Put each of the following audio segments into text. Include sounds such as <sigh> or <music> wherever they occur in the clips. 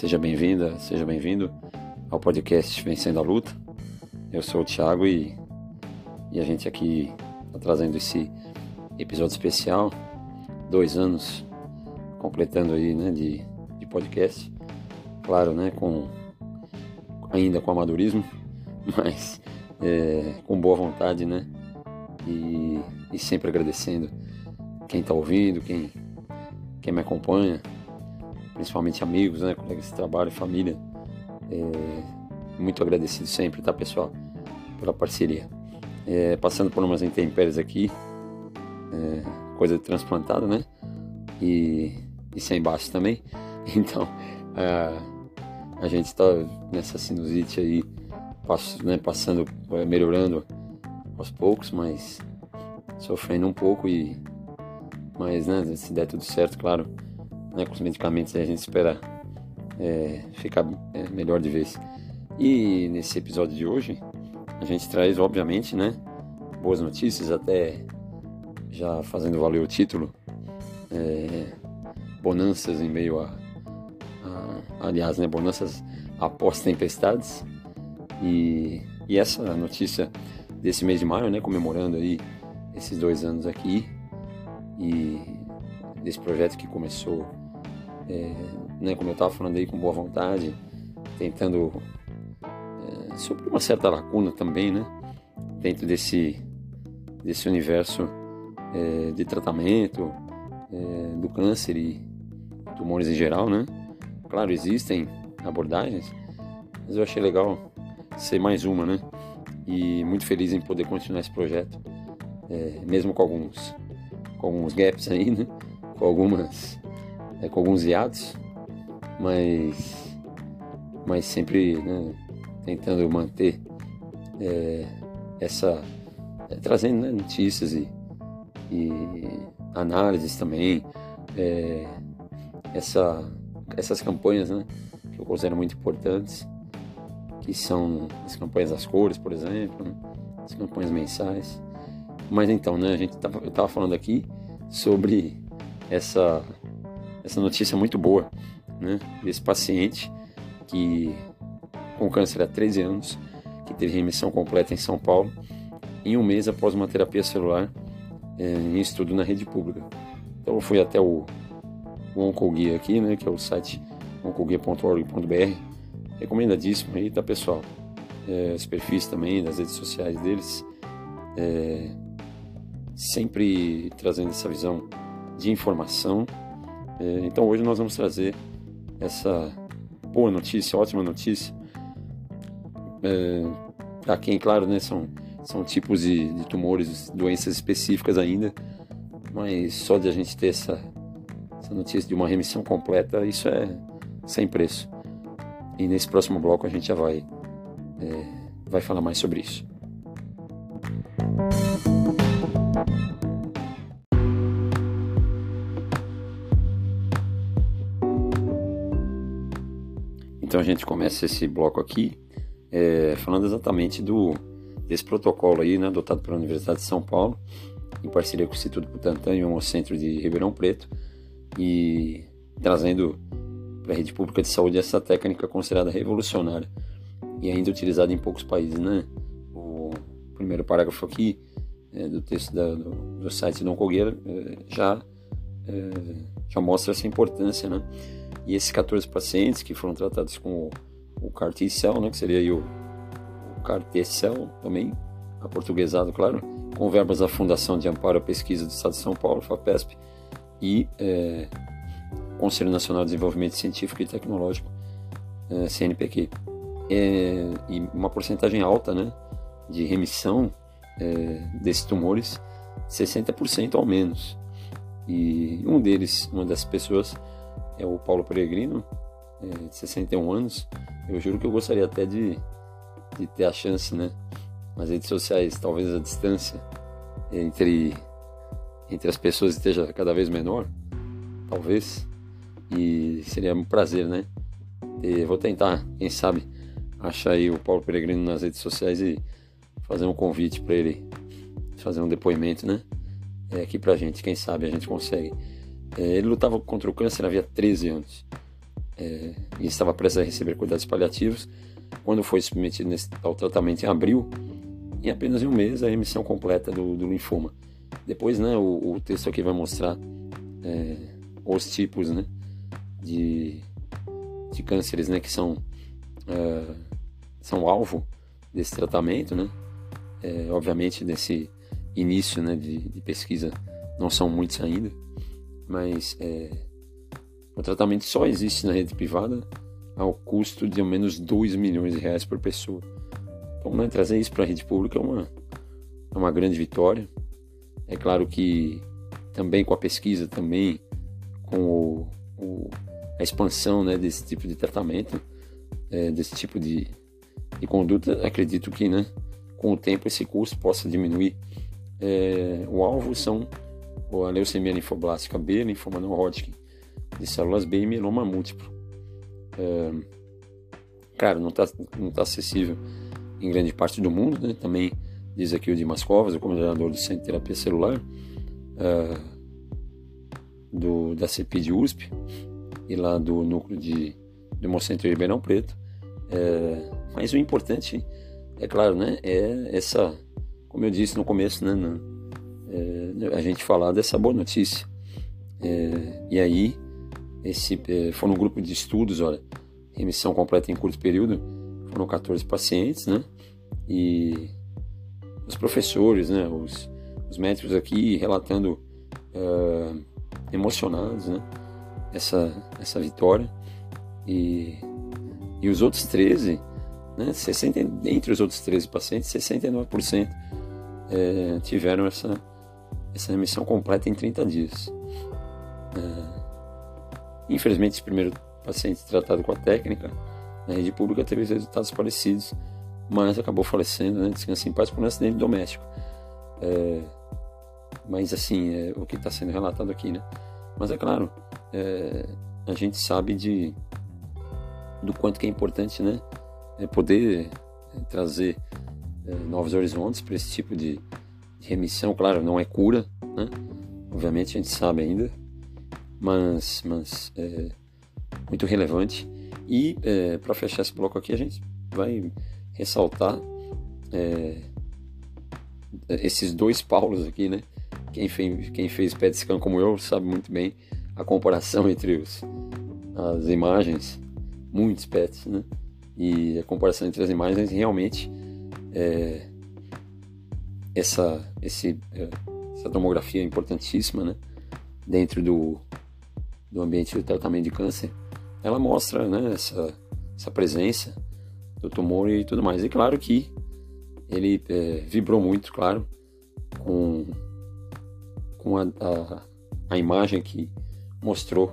Seja bem-vinda, seja bem-vindo ao podcast Vencendo a Luta. Eu sou o Thiago e, e a gente aqui está trazendo esse episódio especial, dois anos completando aí, né, de, de podcast. Claro, né, com ainda com amadorismo, <laughs> mas é, com boa vontade, né, e, e sempre agradecendo quem está ouvindo, quem, quem me acompanha, principalmente amigos, né, colegas de trabalho, família. É, muito agradecido sempre, tá, pessoal, pela parceria. É, passando por umas intempéries aqui, é, coisa de transplantado, né? E, e sem baixo também. <laughs> Então, a, gente está nessa sinusite aí, passo, né, passando, é, melhorando aos poucos, mas sofrendo um pouco e mas né, se der tudo certo, claro, né, com os medicamentos a gente espera é, ficar é, melhor de vez. E nesse episódio de hoje a gente traz, obviamente, né, boas notícias, até já fazendo valer o título, é, bonanças em meio a, a, aliás, né, bonanças após tempestades. E, e essa notícia desse mês de maio, né, comemorando aí esses dois anos aqui e desse projeto que começou é, né, como eu estava falando aí, com boa vontade, tentando é, suprir uma certa lacuna também, né, dentro desse, desse universo é, de tratamento é, do câncer e tumores em geral, né. Claro, existem abordagens, mas eu achei legal ser mais uma, né, e muito feliz em poder continuar esse projeto, é, mesmo com alguns, com alguns gaps aí, né, com algumas é, com alguns hiatos, mas, mas sempre né, tentando manter é, essa. É, trazendo né, notícias e, e, análises também, é, essa, essas campanhas né, que eu considero muito importantes, que são as campanhas das cores, por exemplo, né, as campanhas mensais. Mas então, né, a gente tava, eu estava falando aqui sobre essa essa notícia muito boa, né? Desse paciente que com câncer há 13 anos, que teve remissão completa em São Paulo, em um mês após uma terapia celular é, em estudo na rede pública. Então eu fui até o, o Oncoguia aqui, né? Que é o site oncoguia.org.br, recomendadíssimo aí, tá pessoal? É, os perfis também das redes sociais deles, é, sempre trazendo essa visão de informação é, então hoje nós vamos trazer essa boa notícia, ótima notícia, é, para quem, claro, né, são, são tipos de, de tumores, doenças específicas ainda, mas só de a gente ter essa, essa notícia de uma remissão completa, isso é sem preço. E nesse próximo bloco a gente já vai, é, vai falar mais sobre isso. Então a gente começa esse bloco aqui é, falando exatamente do desse protocolo aí, né, adotado pela Universidade de São Paulo, em parceria com o Instituto Butantan e o Centro de Ribeirão Preto, e trazendo para a rede pública de saúde essa técnica considerada revolucionária e ainda utilizada em poucos países, né? O primeiro parágrafo aqui é, do texto da, do, do, site do Oncogueira é, já é, já mostra essa importância, né? E esses 14 pacientes que foram tratados com o, CAR-T-cell, né, que seria o, o CAR-T-cell também, aportuguesado, claro, com verbas da Fundação de Amparo à Pesquisa do Estado de São Paulo, FAPESP, e é, Conselho Nacional de Desenvolvimento Científico e Tecnológico, é, CNPq. É, e uma porcentagem alta né, de remissão desses tumores, 60% ao menos. E um deles, uma das pessoas, é o Paulo Peregrino, é, de 61 anos. Eu juro que eu gostaria até de, de ter a chance, né? Nas redes sociais, talvez a distância entre, entre as pessoas esteja cada vez menor, talvez. E seria um prazer, né? E vou tentar, quem sabe, achar aí o Paulo Peregrino nas redes sociais e fazer um convite para ele fazer um depoimento, né? É, aqui pra gente, quem sabe a gente consegue é, ele lutava contra o câncer havia 13 anos. é, e estava prestes a receber cuidados paliativos. Quando foi submetido ao tratamento em abril, em apenas um mês a remissão completa do, do linfoma. Depois, né, o, o, texto aqui vai mostrar é, os tipos, né, de, de cânceres, né, que são é, são alvo desse tratamento, né. É, obviamente, nesse início, né, de, de, pesquisa, não são muitos ainda, mas é, o tratamento só existe na rede privada ao custo de ao menos 2 milhões de reais por pessoa. Então, né, trazer isso para a rede pública é uma, é uma grande vitória. É claro que também com a pesquisa, também com o, o, a expansão né, desse tipo de tratamento, é, desse tipo de, de conduta, acredito que né, com o tempo esse custo possa diminuir. É, o alvo são a leucemia linfoblástica B, linfoma não Hodgkin de células B e mieloma múltiplo. É, claro, não está não tá acessível em grande parte do mundo, né? Também diz aqui o Dimas Covas, o coordenador do Centro de Terapia Celular, é, do, da CPI de USP e lá do núcleo de, do Hemocentro de Ribeirão Preto. É, mas o importante, é claro, né? É essa, como eu disse no começo, né? É, a gente falar dessa boa notícia. É, e aí esse é, um grupo de estudos, olha, remissão completa em curto período, foram 14 pacientes, né? E os professores, né? Os, os médicos aqui relatando uh, emocionados, né? Essa, essa vitória. E, e os outros 13, né? 60, entre os outros 13 pacientes, 69% é, tiveram essa, essa remissão completa em 30 dias. É, Infelizmente, esse primeiro paciente tratado com a técnica na rede pública teve resultados parecidos, mas acabou falecendo, né? Descansa em paz por um acidente doméstico. É, mas assim, é o que está sendo relatado aqui, né? Mas é claro, é, a gente sabe de do quanto que é importante, né? É poder é, trazer é, novos horizontes para esse tipo de, de remissão. Claro, não é cura, né? Obviamente a gente sabe ainda, mas, mas é, muito relevante. E é, para fechar esse bloco aqui, a gente vai ressaltar é, esses dois Paulos aqui, né? Quem fez, quem fez PET scan como eu sabe muito bem a comparação entre os, as imagens, muitos PETs, né? E a comparação entre as imagens realmente é, essa, esse, é, essa tomografia importantíssima, né? Dentro do, do ambiente de tratamento de câncer, ela mostra né, essa, essa presença do tumor e tudo mais. E claro que ele é, vibrou muito, claro, com, com a, a, a, imagem que mostrou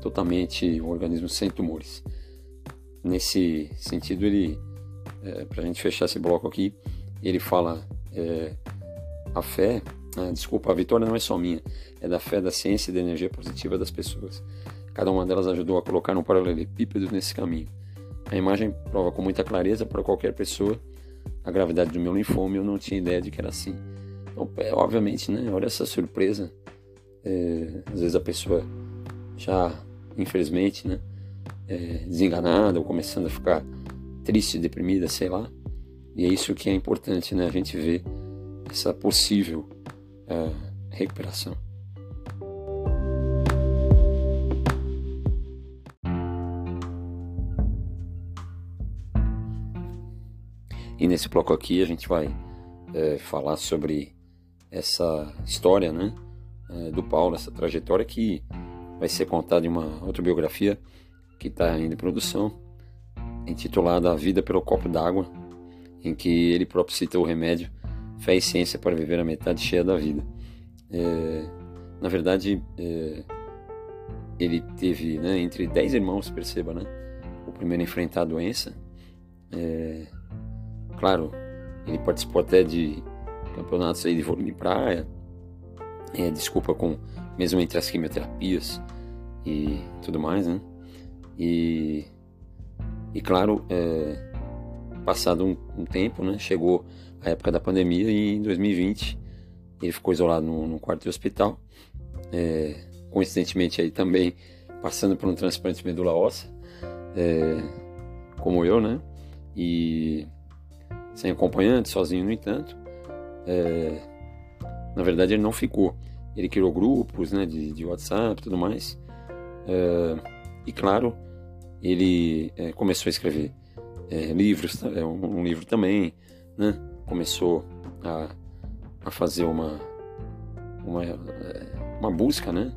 totalmente o organismo sem tumores. Nesse sentido, ele, é, para a gente fechar esse bloco aqui, ele fala é, a fé ah, desculpa, a vitória não é só minha, é da fé, da ciência e da energia positiva das pessoas. Cada uma delas ajudou a colocar um paralelepípedo nesse caminho. A imagem prova com muita clareza para qualquer pessoa a gravidade do meu linfoma eu não tinha ideia de que era assim. Então, é, obviamente, né, olha essa surpresa. É, às vezes a pessoa já, infelizmente, né, é, desenganada ou começando a ficar triste, deprimida, sei lá. E é isso que é importante, né, a gente ver essa possível é, recuperação. E nesse bloco aqui a gente vai é, falar sobre essa história né, é, do Paulo, essa trajetória que vai ser contada em uma autobiografia que está ainda em produção, intitulada A Vida pelo Copo d'Água, em que ele próprio cita o remédio Fé e ciência para viver a metade cheia da vida. É, na verdade, é, ele teve né, entre dez irmãos, perceba, né? O primeiro a enfrentar a doença. É, claro, ele participou até de campeonatos aí de vôlei de praia. É, desculpa com mesmo entre as quimioterapias e tudo mais, né? E, e claro, é, passado um, um tempo, né? Chegou a época da pandemia e em 2020 ele ficou isolado num, quarto de hospital. É, coincidentemente aí também passando por um transplante de medula óssea. é, como eu, né? E sem acompanhante, sozinho, no entanto. É, na verdade, ele não ficou. Ele criou grupos né, de, de WhatsApp e tudo mais. É, e claro, ele é, começou a escrever é, livros, é, um, livro também, né? Começou a, a fazer uma, uma, é, uma busca, né?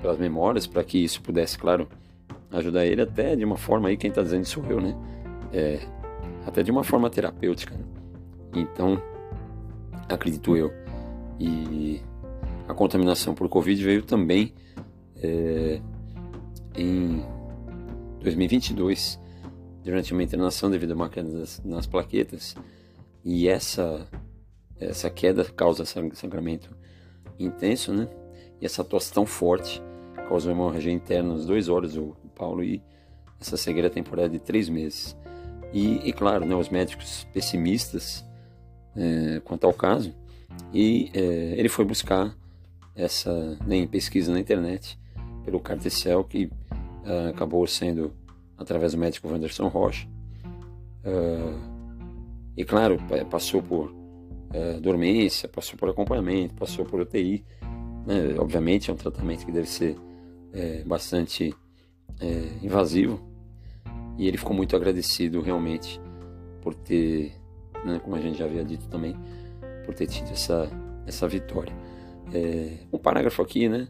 Pelas memórias, para que isso pudesse, claro, ajudar ele até de uma forma aí, quem está dizendo sou eu, né? É, até de uma forma terapêutica. Né? Então, acredito eu. E a contaminação por Covid veio também é, em 2022, durante uma internação devido a uma queda das, nas plaquetas. E essa, essa queda causa sangramento intenso, né? E essa tosse tão forte causou hemorragia interna nos dois olhos do Paulo e essa cegueira temporária de três meses. E, e claro, né, os médicos pessimistas é, quanto ao caso, e é, ele foi buscar essa nem pesquisa na internet pelo Cartecel, que uh, acabou sendo através do médico Wanderson Rocha. Uh, e claro, passou por uh, dormência, passou por acompanhamento, passou por UTI. Né? Obviamente é um tratamento que deve ser é, bastante é, invasivo. E ele ficou muito agradecido realmente por ter, né, como a gente já havia dito também, por ter tido essa, essa vitória. É, um parágrafo aqui, né?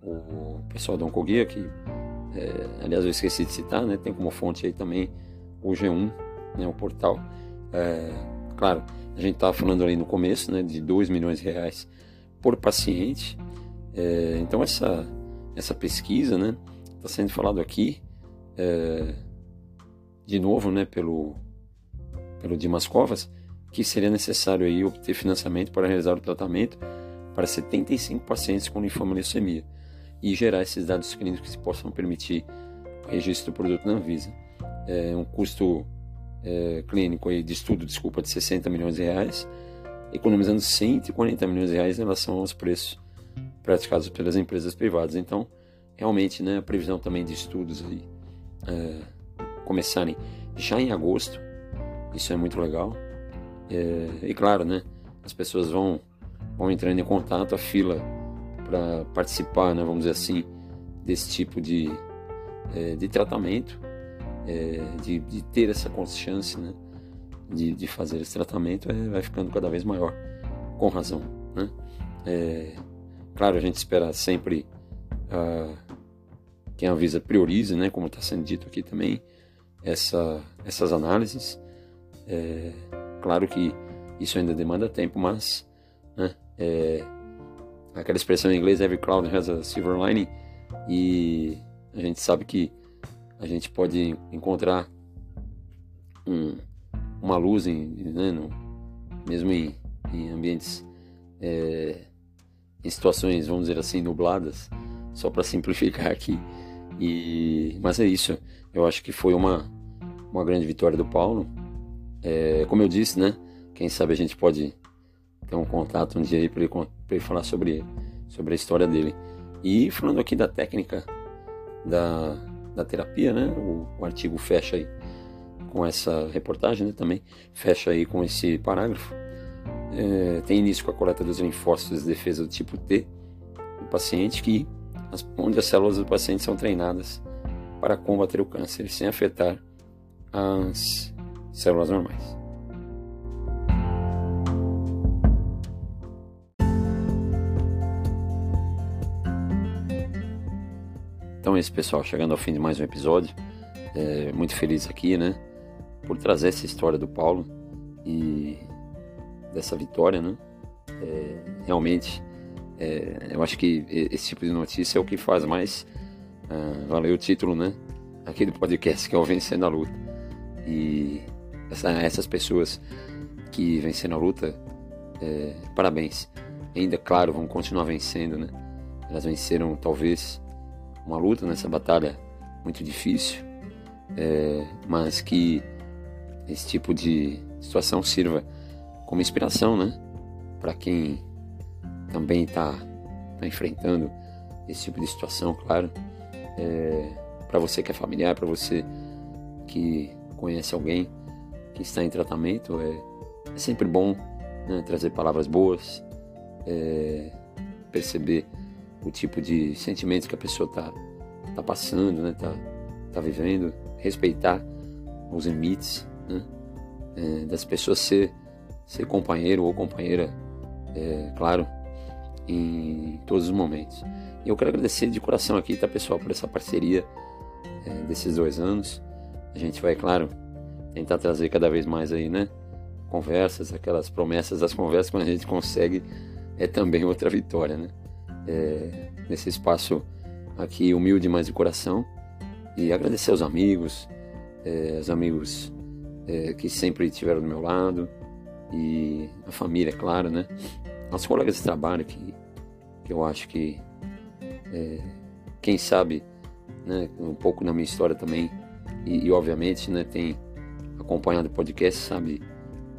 O pessoal da Oncoguia, que é, aliás eu esqueci de citar, né? Tem como fonte aí também o G1, né, o portal. É, claro, a gente estava falando ali no começo, né, de 2 milhões de reais por paciente. É, então essa essa pesquisa, né, está sendo falado aqui é, de novo, né, pelo pelo Dimas Covas, que seria necessário aí obter financiamento para realizar o tratamento para 75 pacientes com linfomaleucemia e gerar esses dados clínicos que possam permitir o registro do produto na Anvisa. É um custo é, clínico aí de estudo, desculpa, de 60 milhões de reais, economizando 140 milhões de reais em relação aos preços praticados pelas empresas privadas. Então, realmente, né, a previsão também de estudos aí é, começarem já em agosto, isso é muito legal. É, e claro, né, as pessoas vão, vão entrando em contato, a fila para participar, né, vamos dizer assim, desse tipo de, é, de tratamento, é, de, de, ter essa consciência né, de, de fazer esse tratamento, é, vai ficando cada vez maior, com razão. Né? É, claro, a gente espera sempre uh, que a Anvisa priorize, né, como está sendo dito aqui também, essa, essas análises. É, claro que isso ainda demanda tempo, mas né, é, aquela expressão em inglês, every cloud has a silver lining, e a gente sabe que a gente pode encontrar um, uma luz em, né, no, mesmo em, em ambientes é, em situações vamos dizer assim nubladas só para simplificar aqui. E mas é isso. Eu acho que foi uma uma grande vitória do Paulo. É, como eu disse, né? Quem sabe a gente pode ter um contato um dia aí para ele, ele, falar sobre, sobre a história dele. E falando aqui da técnica da, da terapia, né? O, o artigo fecha aí com essa reportagem, né? Também fecha aí com esse parágrafo. É, tem início com a coleta dos linfócitos de defesa do tipo T do paciente, que, onde as células do paciente são treinadas para combater o câncer sem afetar as células normais. Então isso, pessoal. Chegando ao fim de mais um episódio. É, muito feliz aqui, né? Por trazer essa história do Paulo e dessa vitória, né? É, realmente, é, eu acho que esse tipo de notícia é o que faz mais uh, valer o título, né? Aqui do podcast, que é o Vencendo a Luta. E essa, essas pessoas que venceram a luta, é, parabéns. Ainda, claro, vão continuar vencendo, né? Elas venceram, talvez, uma luta nessa batalha muito difícil, é, mas que esse tipo de situação sirva como inspiração, né? Para quem também está tá enfrentando esse tipo de situação, claro. É, para você que é familiar, para você que conhece alguém que está em tratamento. É, é sempre bom né, trazer palavras boas, é, perceber o tipo de sentimentos que a pessoa está tá passando, né, tá, tá vivendo, respeitar os limites né, é, das pessoas ser, ser companheiro ou companheira, é, claro, em todos os momentos. E eu quero agradecer de coração aqui, tá, pessoal, por essa parceria é, desses dois anos. A gente vai, claro, tentar trazer cada vez mais aí, né? Conversas, aquelas promessas das conversas, quando a gente consegue, é também outra vitória, né? É, nesse espaço aqui humilde, mais de coração. E agradecer aos amigos, é, os amigos é, que sempre estiveram do meu lado, e a família, é claro, né? Aos colegas de trabalho que, que eu acho que, é, quem sabe, né, um pouco na minha história também, e, e obviamente né, tem acompanhado o podcast, sabe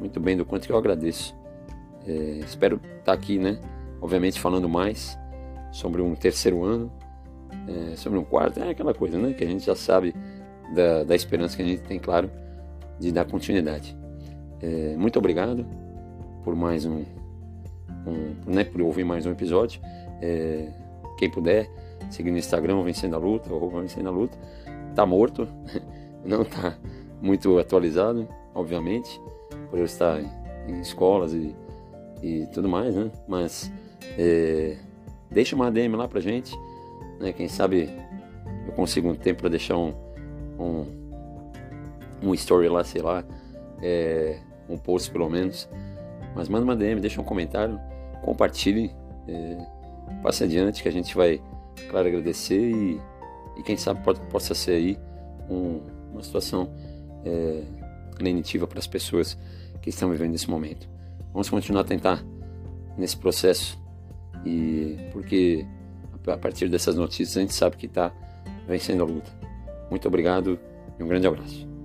muito bem do quanto eu agradeço. É, espero estar aqui, né? Obviamente falando mais sobre um terceiro ano, é, sobre um quarto, é aquela coisa, né? Que a gente já sabe da, da esperança que a gente tem, claro, de dar continuidade. É, muito obrigado por mais um, um, né, por ouvir mais um episódio. É, quem puder, seguir no Instagram, Vencendo a Luta, ou Vencendo a Luta. Tá morto, <laughs> não tá muito atualizado, obviamente, por eu estar em escolas e, e tudo mais, né? Mas é, deixa uma DM lá pra gente, né? Quem sabe eu consigo um tempo para deixar um, um, um story lá, sei lá, é, um post pelo menos. Mas manda uma DM, deixa um comentário, compartilhe, é, passe adiante que a gente vai, claro, agradecer e, e quem sabe pode, possa ser aí um, uma situação é, lenitiva para as pessoas que estão vivendo esse momento. Vamos continuar a tentar nesse processo e porque a partir dessas notícias a gente sabe que está vencendo a luta. Muito obrigado e um grande abraço.